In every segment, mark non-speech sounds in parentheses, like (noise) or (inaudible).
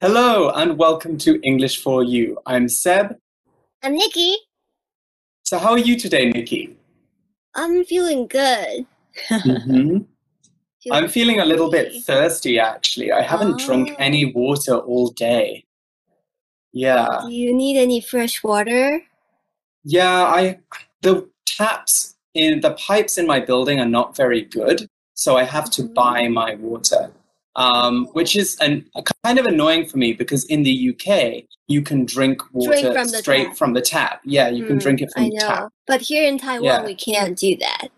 Hello and welcome to English for You. I'm Seb. I'm Nikki. So, how are you today, Nikki? I'm feeling good. (laughs) hmm I'm feeling a little bit thirsty actually. I haven't drunk Oh. any water all day. Yeah. Do you need any fresh water? Yeah, I the taps in the pipes in my building are not very good, so I have to buy Mm. my water. Um, which is an, a kind of annoying for me because in the UK you can drink water from straight tap. from the tap. Yeah, you can Hmm, drink it I from the tap. But here in Taiwan, Yeah. we can't do that.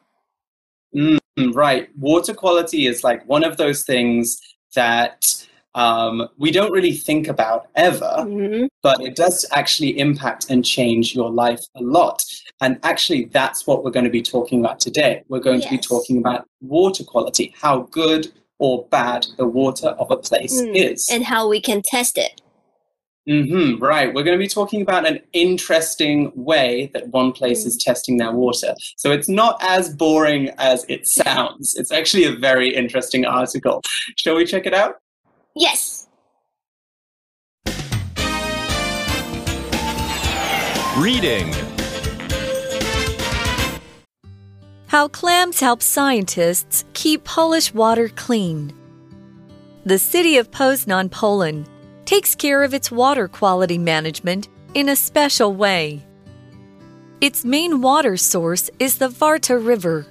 Mm, right. Water quality is like one of those things that um, we don't really think about ever, Mhm. but it does actually impact and change your life a lot. And actually, that's what we're going to be talking about today. We're going to be talking about water quality, how good or bad the water of a place Mm, is. And how we can test it. hmm right. We're going to be talking about an interesting way that one place Mm. is testing their water. So it's not as boring as it sounds. It's actually a very interesting article. Shall we check it out? Yes. Reading. How clams help scientists keep Polish water clean. The city of Poznan, Poland, takes care of its water quality management in a special way. Its main water source is the Warta River,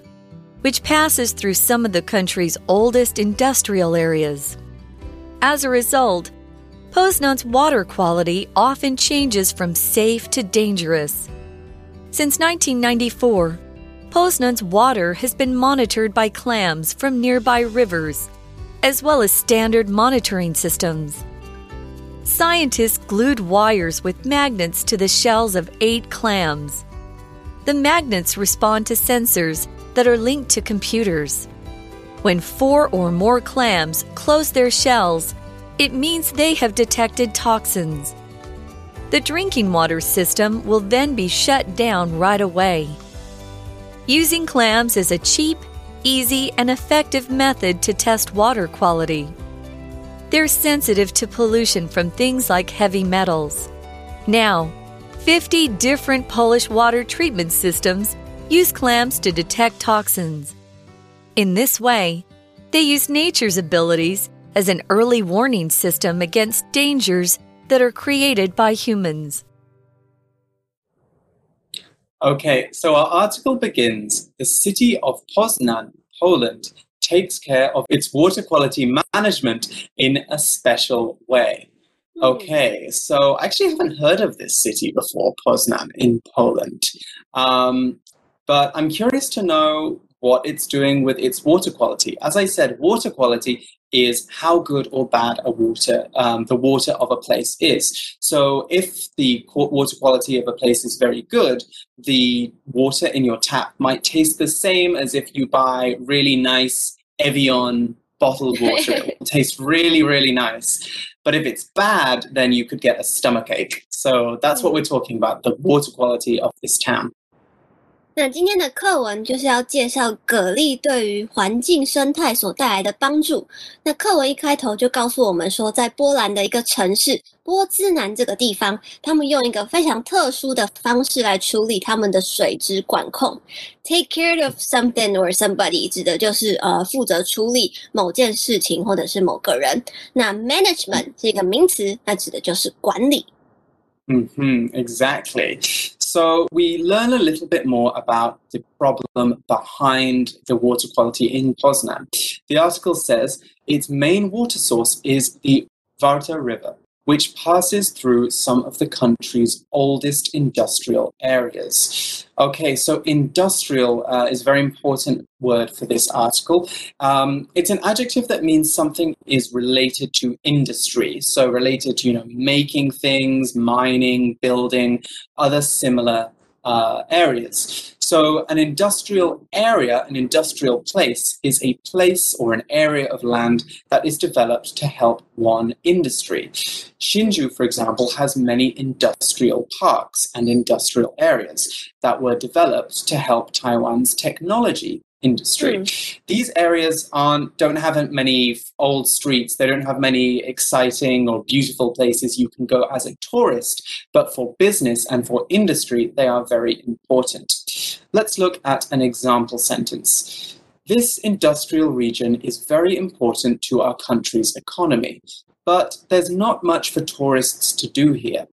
which passes through some of the country's oldest industrial areas. As a result, Poznan's water quality often changes from safe to dangerous. Since 1994, Poznan's water has been monitored by clams from nearby rivers, as well as standard monitoring systems. Scientists glued wires with magnets to the shells of eight clams. The magnets respond to sensors that are linked to computers. When four or more clams close their shells, it means they have detected toxins. The drinking water system will then be shut down right away. Using clams is a cheap, easy, and effective method to test water quality. They're sensitive to pollution from things like heavy metals. Now, 50 different Polish water treatment systems use clams to detect toxins. In this way, they use nature's abilities as an early warning system against dangers that are created by humans. Okay, so our article begins The city of Poznan, Poland, takes care of its water quality management in a special way. Hmm. Okay, so I actually haven't heard of this city before, Poznan in Poland. Um, but I'm curious to know what it's doing with its water quality. As I said, water quality is how good or bad a water, um, the water of a place is. So if the water quality of a place is very good, the water in your tap might taste the same as if you buy really nice Evian bottled water. (laughs) it will taste really, really nice. But if it's bad, then you could get a stomach ache. So that's what we're talking about the water quality of this town. 那今天的课文就是要介绍蛤蜊对于环境生态所带来的帮助。那课文一开头就告诉我们说，在波兰的一个城市波兹南这个地方，他们用一个非常特殊的方式来处理他们的水质管控。Take care of something or somebody 指的就是呃负责处理某件事情或者是某个人。那 management 是一个名词，那指的就是管理。hmm exactly. So we learn a little bit more about the problem behind the water quality in Poznan. The article says its main water source is the Warta River, which passes through some of the country's oldest industrial areas. Okay, so industrial uh, is a very important word for this article. Um, it's an adjective that means something is related to industry, so related to you know making things, mining, building, other similar uh, areas. So, an industrial area, an industrial place, is a place or an area of land that is developed to help one industry. Hsinchu, for example, has many industrial parks and industrial areas that were developed to help Taiwan's technology industry. Mm. These areas aren't don't have many old streets. They don't have many exciting or beautiful places you can go as a tourist. But for business and for industry, they are very important. Let's look at an example sentence. This industrial region is very important to our country's economy, but there's not much for tourists to do here.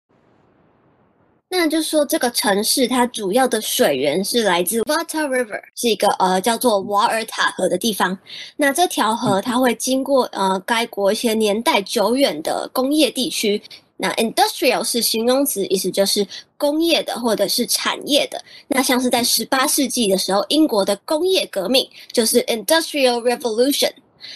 那就说这个城市它主要的水源是来自 Vata River，是一个呃叫做瓦尔塔河的地方。那这条河它会经过呃该国一些年代久远的工业地区。那 industrial 是形容词，意思就是工业的或者是产业的。那像是在十八世纪的时候，英国的工业革命就是 Industrial Revolution。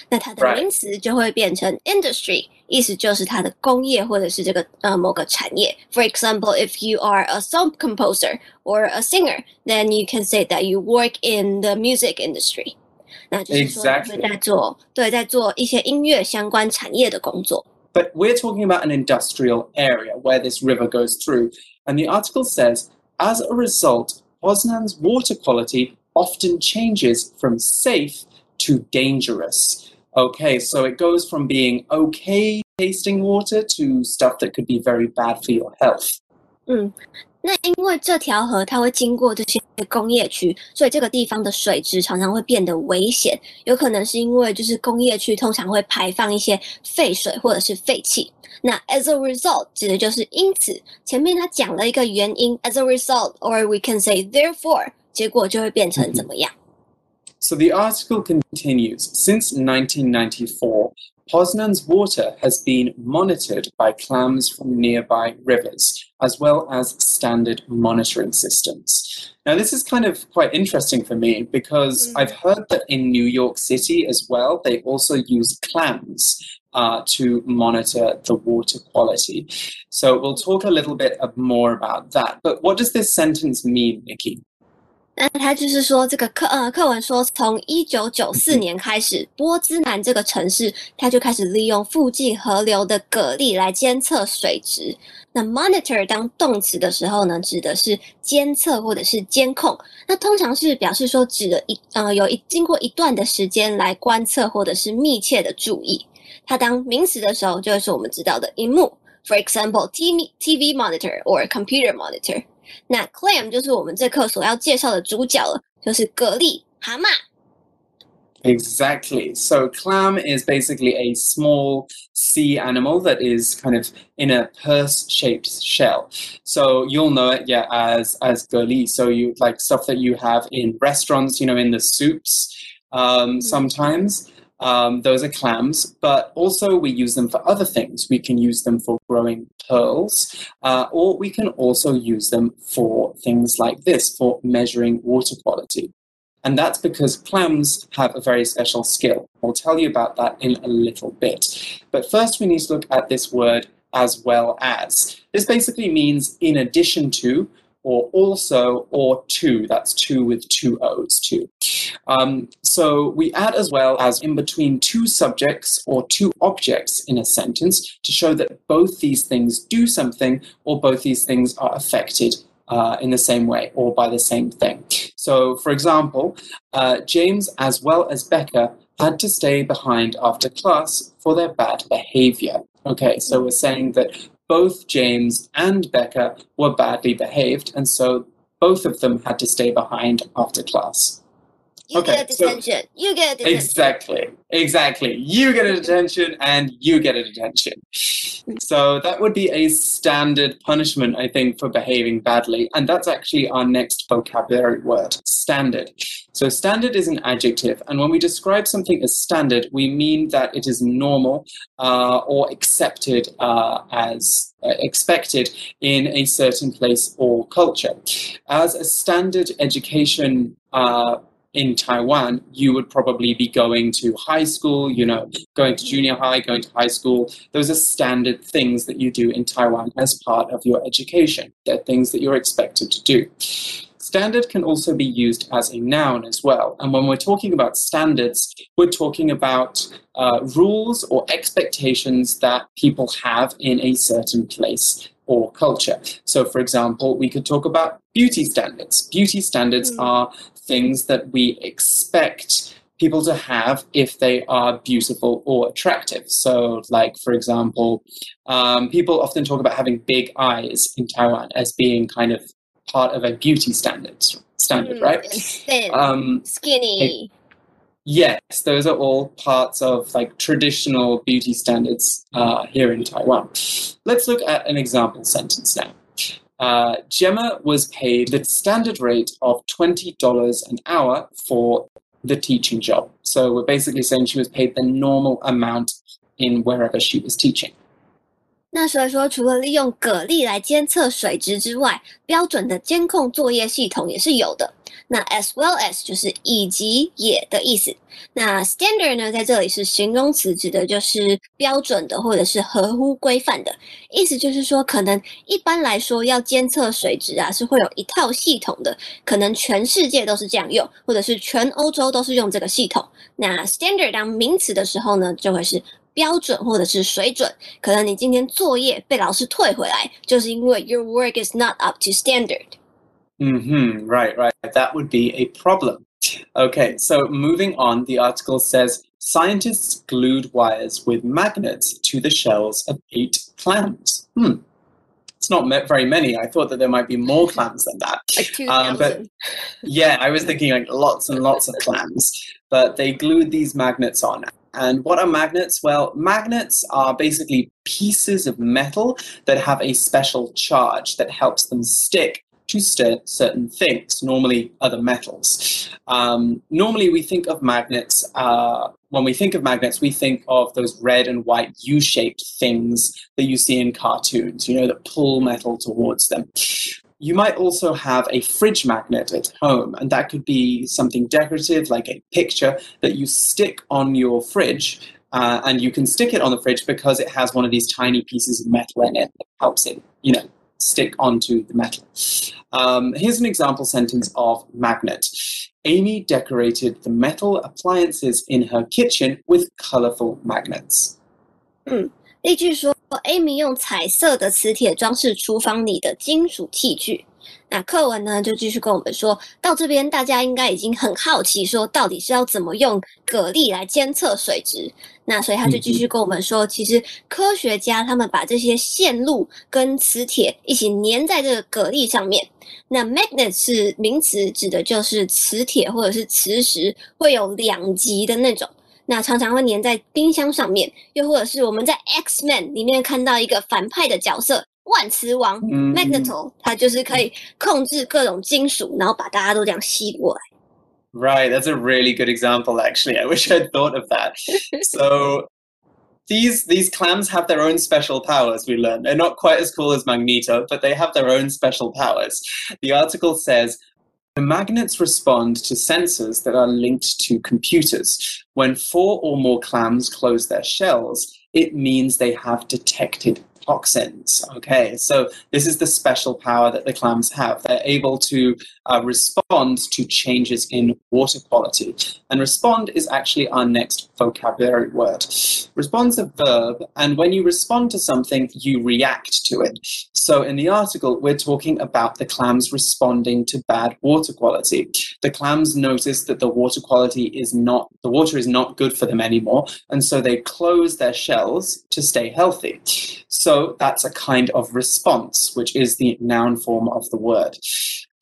那它的 Right. 名词就会变成 industry，意思就是它的工业或者是这个呃某个产业。For example, if you are a song composer or a singer, then you can say that you work in the music industry。那就是说你 Exactly. 会在做对在做一些音乐相关产业的工作。 But we're talking about an industrial area where this river goes through. And the article says, as a result, Poznan's water quality often changes from safe to dangerous. Okay, so it goes from being okay tasting water to stuff that could be very bad for your health. 那因为这条河它会经过这些工业区，所以这个地方的水质常常会变得危险。有可能是因为就是工业区通常会排放一些废水或者是废气。那 as a result 指的就是因此，前面他讲了一个原因，as a result，or we can say therefore，结果就会变成怎么样？ So the article continues Since 1994, Poznan's water has been monitored by clams from nearby rivers, as well as standard monitoring systems. Now, this is kind of quite interesting for me because Mm. I've heard that in New York City as well, they also use clams uh, to monitor the water quality. So we'll talk a little bit more about that. But what does this sentence mean, Nikki? 那他就是说，这个课呃课文说，从一九九四年开始，波兹南这个城市，它就开始利用附近河流的蛤蜊来监测水质。那 monitor 当动词的时候呢，指的是监测或者是监控。那通常是表示说，指的一呃有一经过一段的时间来观测或者是密切的注意。它当名词的时候，就会是我们知道的荧幕，for example TV TV monitor or computer monitor。那 clam 就是我们这课所要介绍的主角了，就是蛤蜊、蛤蟆。 Exactly. So, clam is basically a small sea animal that is kind of in a purse-shaped shell. So you'll know it, yeah, as as gully. So you like stuff that you have in restaurants, you know, in the soups. Um, sometimes um, those are clams, but also we use them for other things. We can use them for growing pearls, uh, or we can also use them for things like this, for measuring water quality. And that's because clams have a very special skill. I'll tell you about that in a little bit. But first, we need to look at this word as well as. This basically means in addition to, or also, or to. That's two with two O's, too. Um, so we add as well as in between two subjects or two objects in a sentence to show that both these things do something or both these things are affected uh, in the same way or by the same thing. So, for example, uh, James as well as Becca had to stay behind after class for their bad behavior. Okay, so we're saying that both James and Becca were badly behaved, and so both of them had to stay behind after class. You Okay, get a so- you get a detention. Exactly, exactly. You get a detention and you get a detention. So that would be a standard punishment, I think, for behaving badly. And that's actually our next vocabulary word standard. So standard is an adjective. And when we describe something as standard, we mean that it is normal uh, or accepted uh, as uh, expected in a certain place or culture. As a standard education uh, in Taiwan, you would probably be going to high school, you know, going to junior high, going to high school. Those are standard things that you do in Taiwan as part of your education. They're things that you're expected to do. Standard can also be used as a noun as well. And when we're talking about standards, we're talking about uh, rules or expectations that people have in a certain place or culture. So, for example, we could talk about beauty standards. Beauty standards Mm. are things that we expect people to have if they are beautiful or attractive. So, like, for example, um, people often talk about having big eyes in Taiwan as being kind of part of a beauty standard, standard Mm, right? thin, Um, skinny. Yes, those are all parts of like traditional beauty standards uh, here in Taiwan. Let's look at an example sentence now. Uh, Gemma was paid the standard rate of $20 an hour for the teaching job. So we're basically saying she was paid the normal amount in wherever she was teaching. 那所以说，除了利用蛤蜊来监测水质之外，标准的监控作业系统也是有的。 那 as well as 就是以及也的意思。那 standard 呢，在这里是形容词，指的就是标准的或者是合乎规范的意思，就是说可能一般来说要监测水质啊，是会有一套系统的，可能全世界都是这样用，或者是全欧洲都是用这个系统。那 standard 当名词的时候呢，就会是标准或者是水准。可能你今天作业被老师退回来，就是因为 your work is not up to standard。Hmm right, right. That would be a problem. Okay, so moving on, the article says scientists glued wires with magnets to the shells of eight clams. Hmm. It's not very many. I thought that there might be more (laughs) clams than that. Like Um, but- Yeah, I was thinking like lots and lots of clams, but they glued these magnets on. And what are magnets? Well, magnets are basically pieces of metal that have a special charge that helps them stick to st- certain things, normally other metals. Um, normally, we think of magnets, uh, when we think of magnets, we think of those red and white U shaped things that you see in cartoons, you know, that pull metal towards them. You might also have a fridge magnet at home, and that could be something decorative, like a picture that you stick on your fridge. Uh, and you can stick it on the fridge because it has one of these tiny pieces of metal in it that helps it, you know, stick onto the metal. Um, here's an example sentence of magnet. Amy decorated the metal appliances in her kitchen with colorful magnets. 例句说，Amy 用彩色的磁铁装饰厨房里的金属器具。 那课文呢，就继续跟我们说到这边，大家应该已经很好奇，说到底是要怎么用蛤蜊来监测水质。那所以他就继续跟我们说，其实科学家他们把这些线路跟磁铁一起粘在这个蛤蜊上面。那 magnet 是名词，指的就是磁铁或者是磁石，会有两极的那种。那常常会粘在冰箱上面，又或者是我们在 X Man 里面看到一个反派的角色万磁王嗯 Magneto，他就是可以控制各种金属，然后把大家都这样吸过来。 Right, that's a really good example actually. I wish I'd thought of that. (laughs) so these these clams have their own special powers we learned. They're not quite as cool as Magneto, but they have their own special powers. The article says the magnets respond to sensors that are linked to computers. When four or more clams close their shells, it means they have detected toxins. Okay, so this is the special power that the clams have. They're able to uh, respond to changes in water quality. And respond is actually our next vocabulary word. Respond's a verb, and when you respond to something, you react to it. So in the article, we're talking about the clams responding to bad water quality. The clams notice that the water quality is not, the water is not good for them anymore, and so they close their shells to stay healthy. So that's a kind of response, which is the noun form of the word.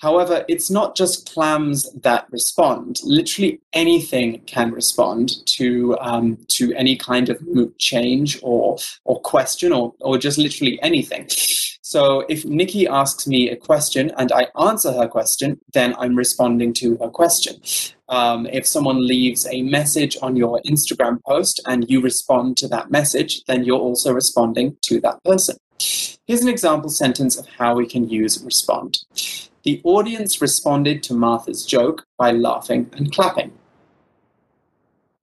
However, it's not just clams that respond. Literally anything can respond to um, to any kind of mood change or or question or or just literally anything. So if Nikki asks me a question and I answer her question, then I'm responding to her question. Um, if someone leaves a message on your Instagram post and you respond to that message, then you're also responding to that person. Here's an example sentence of how we can use respond. The audience responded to Martha's joke by laughing and clapping.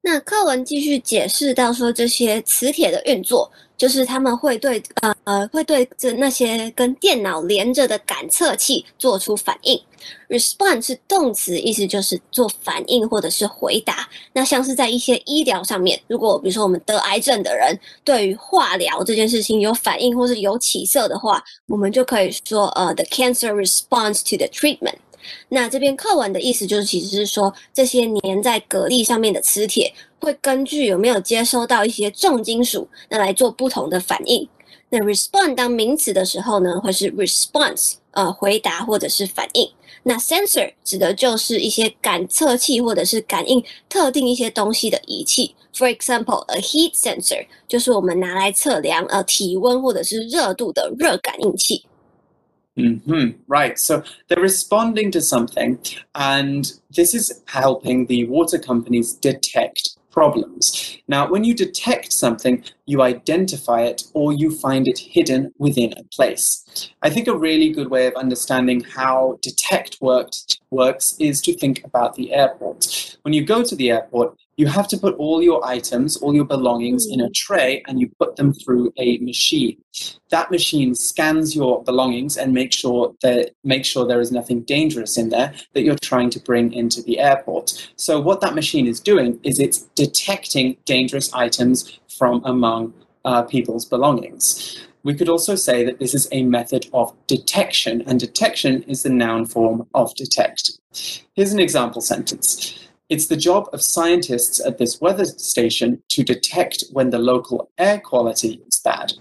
那课文继续解释到说，这些磁铁的运作，就是他们会对呃呃会对这那些跟电脑连着的感测器做出反应。Respond 是动词，意思就是做反应或者是回答。那像是在一些医疗上面，如果比如说我们得癌症的人对于化疗这件事情有反应或是有起色的话，我们就可以说呃，the cancer responds to the treatment。那这篇课文的意思就是，其实是说这些粘在蛤蜊上面的磁铁会根据有没有接收到一些重金属，那来做不同的反应。那 respond 当名词的时候呢，会是 response，呃，回答或者是反应。那 sensor 指的就是一些感测器或者是感应特定一些东西的仪器。For example, a heat sensor 就是我们拿来测量呃体温或者是热度的热感应器。Hmm Right. So they're responding to something, and this is helping the water companies detect problems. Now, when you detect something, you identify it or you find it hidden within a place. I think a really good way of understanding how detect worked, works is to think about the airport. When you go to the airport, you have to put all your items, all your belongings in a tray and you put them through a machine. That machine scans your belongings and make sure that make sure there is nothing dangerous in there that you're trying to bring into the airport. So what that machine is doing is it's detecting dangerous items from among uh, people's belongings. We could also say that this is a method of detection, and detection is the noun form of detect. Here's an example sentence. It's the job of scientists at this weather station to detect when the local air quality is bad.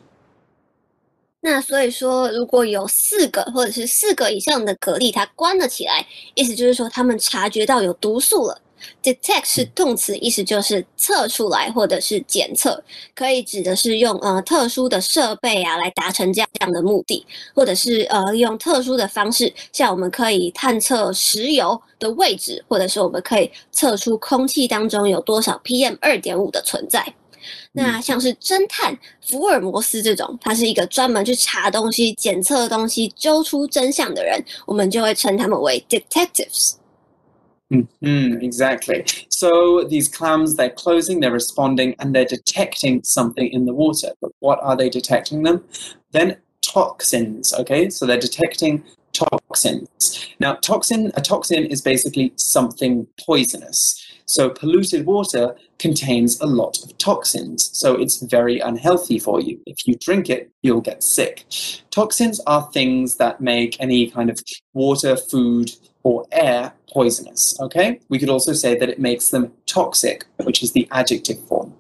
那所以说，如果有四个或者是四个以上的蛤蜊，它关了起来，意思就是说他们察觉到有毒素了。 Detect 是动词，意思就是测出来或者是检测，可以指的是用呃特殊的设备啊来达成这样这样的目的，或者是呃用特殊的方式，像我们可以探测石油的位置，或者是我们可以测出空气当中有多少 PM 二点五的存在。那像是侦探福尔摩斯这种，他是一个专门去查东西、检测东西、揪出真相的人，我们就会称他们为 detectives。Mm, exactly. So these clams, they're closing, they're responding, and they're detecting something in the water. But what are they detecting them? Then toxins. Okay, so they're detecting toxins. Now, toxin a toxin is basically something poisonous. So polluted water contains a lot of toxins. So it's very unhealthy for you. If you drink it, you'll get sick. Toxins are things that make any kind of water, food, or air poisonous. Okay? We could also say that it makes them toxic, which is the adjective form.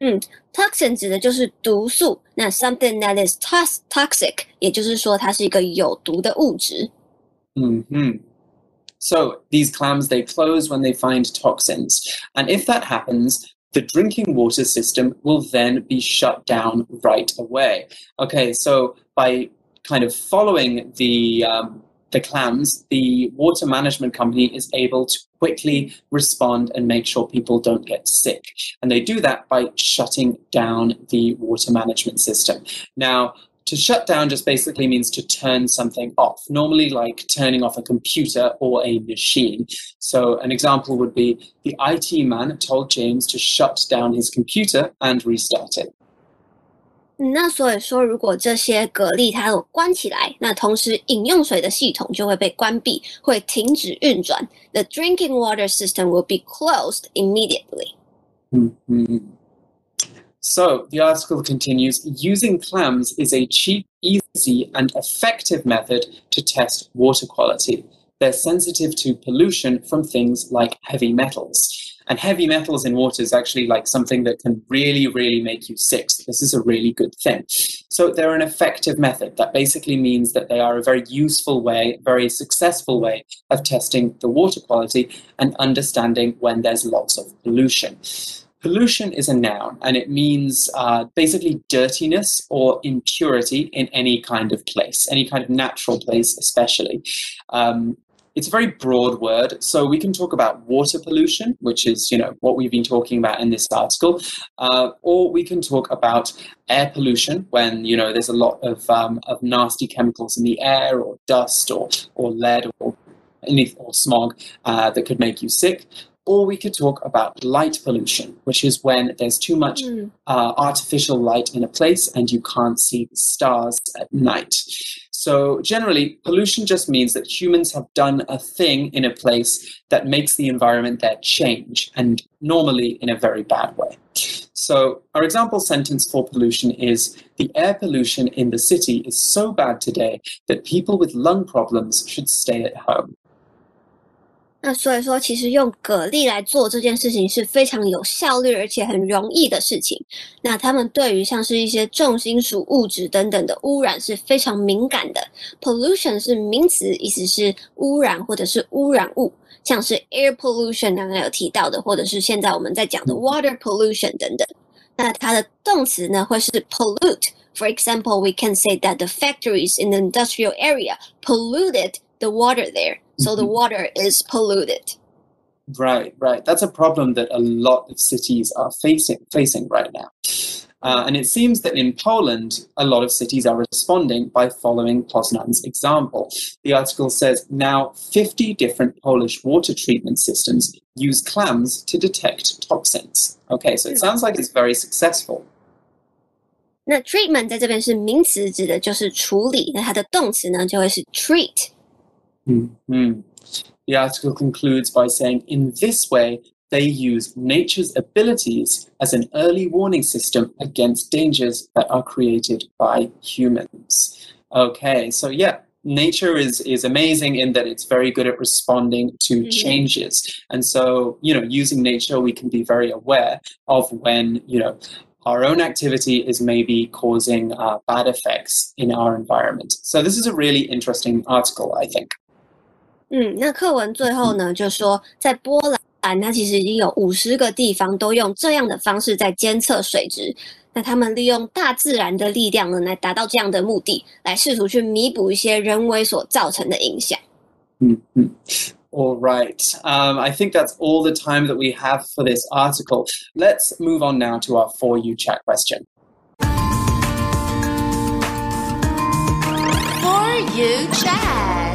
嗯，toxin 指的就是毒素。那 something that is toxic，也就是说它是一个有毒的物质。嗯嗯。So these clams they close when they find toxins, and if that happens, the drinking water system will then be shut down right away. Okay, so by kind of following the um, the clams, the water management company is able to quickly respond and make sure people don't get sick. And they do that by shutting down the water management system. Now, to shut down just basically means to turn something off, normally like turning off a computer or a machine. So, an example would be the IT man told James to shut down his computer and restart it. 那所以说，如果这些蛤蜊它有关起来，那同时饮用水的系统就会被关闭，会停止运转。The drinking water system will be closed immediately. Mm-hmm. So the article continues using clams is a cheap, easy, and effective method to test water quality. They're sensitive to pollution from things like heavy metals. And heavy metals in water is actually like something that can really, really make you sick. So this is a really good thing. So they're an effective method. That basically means that they are a very useful way, very successful way of testing the water quality and understanding when there's lots of pollution. Pollution is a noun and it means uh, basically dirtiness or impurity in any kind of place, any kind of natural place, especially. Um, it's a very broad word. So we can talk about water pollution, which is you know what we've been talking about in this article, uh, or we can talk about air pollution when you know there's a lot of um, of nasty chemicals in the air, or dust, or or lead, or or smog uh, that could make you sick. Or we could talk about light pollution, which is when there's too much mm. uh, artificial light in a place and you can't see the stars at night. So, generally, pollution just means that humans have done a thing in a place that makes the environment there change, and normally in a very bad way. So, our example sentence for pollution is The air pollution in the city is so bad today that people with lung problems should stay at home. 那所以说，其实用蛤蜊来做这件事情是非常有效率而且很容易的事情。那他们对于像是一些重金属物质等等的污染是非常敏感的。Pollution 是名词，意思是污染或者是污染物，像是 air pollution 刚刚有提到的，或者是现在我们在讲的 water pollution 等等。那它的动词呢会是 pollute。For example, we can say that the factories in the industrial area polluted the water there. So the water is polluted. Right, right. That's a problem that a lot of cities are facing facing right now. Uh, and it seems that in Poland, a lot of cities are responding by following Poznan's example. The article says now 50 different Polish water treatment systems use clams to detect toxins. Okay, so it sounds like it's very successful. 那 treatment 在这边是名词，指的就是处理。那它的动词呢，就会是 treat。 Mm-hmm. The article concludes by saying, in this way, they use nature's abilities as an early warning system against dangers that are created by humans. Okay, so yeah, nature is is amazing in that it's very good at responding to mm-hmm. changes. And so, you know, using nature, we can be very aware of when, you know, our own activity is maybe causing uh, bad effects in our environment. So this is a really interesting article, I think. 嗯，那课文最后呢，就说在波兰，它其实已经有五十个地方都用这样的方式在监测水质。那他们利用大自然的力量呢，来达到这样的目的，来试图去弥补一些人为所造成的影响。嗯嗯。All right. Um, I think that's all the time that we have for this article. Let's move on now to our For You chat question. For You chat.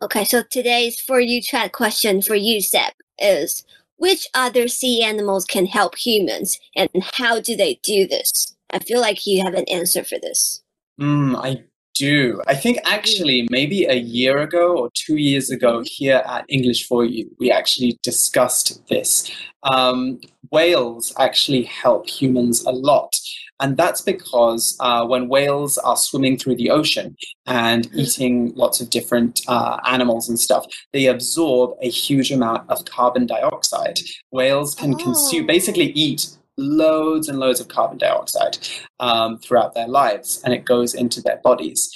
Okay, so today's For You chat question for you, Seb, is which other sea animals can help humans and how do they do this? I feel like you have an answer for this. Mm, I do. I think actually maybe a year ago or two years ago here at English for You, we actually discussed this. Um, whales actually help humans a lot. And that's because uh, when whales are swimming through the ocean and mm-hmm. eating lots of different uh, animals and stuff, they absorb a huge amount of carbon dioxide. Whales can oh. consume, basically eat loads and loads of carbon dioxide um, throughout their lives, and it goes into their bodies.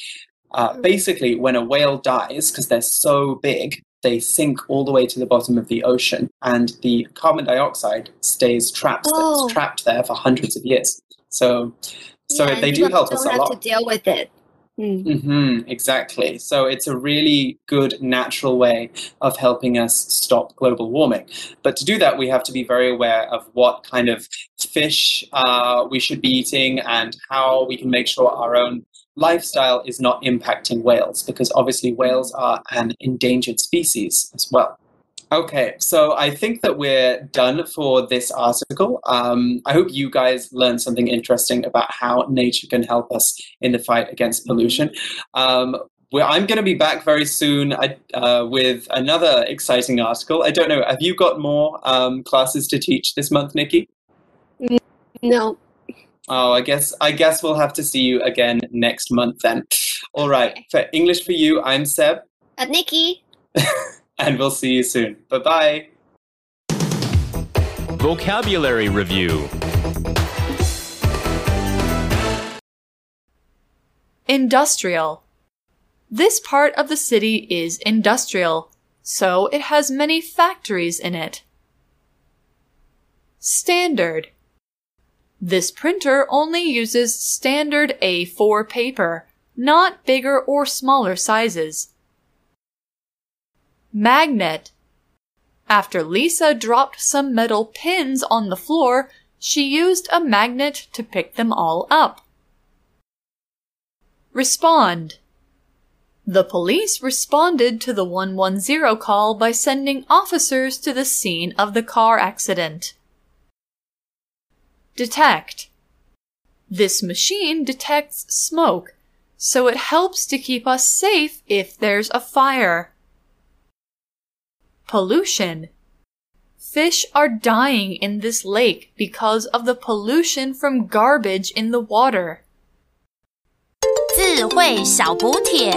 Uh, mm. basically, when a whale dies, because they're so big, they sink all the way to the bottom of the ocean, and the carbon dioxide stays trapped. Oh. trapped there for hundreds of years. So, so yeah, they do help us a lot. to deal with it. Mm. Mm-hmm, exactly. So it's a really good natural way of helping us stop global warming. But to do that, we have to be very aware of what kind of fish uh, we should be eating and how we can make sure our own lifestyle is not impacting whales, because obviously whales are an endangered species as well. Okay, so I think that we're done for this article. Um, I hope you guys learned something interesting about how nature can help us in the fight against pollution. Um, I'm going to be back very soon uh, with another exciting article. I don't know. Have you got more um, classes to teach this month, Nikki? No. Oh, I guess I guess we'll have to see you again next month then. All right. Okay. For English for you, I'm Seb. I'm Nikki. (laughs) and we'll see you soon. Bye bye. Vocabulary Review Industrial. This part of the city is industrial, so it has many factories in it. Standard. This printer only uses standard A4 paper, not bigger or smaller sizes. Magnet. After Lisa dropped some metal pins on the floor, she used a magnet to pick them all up. Respond. The police responded to the 110 call by sending officers to the scene of the car accident. Detect. This machine detects smoke, so it helps to keep us safe if there's a fire Pollution. Fish are dying in this lake because of the pollution from garbage in the water. 智慧小补帖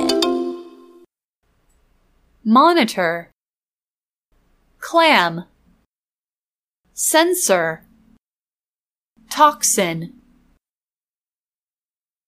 monitor, clam, sensor, toxin.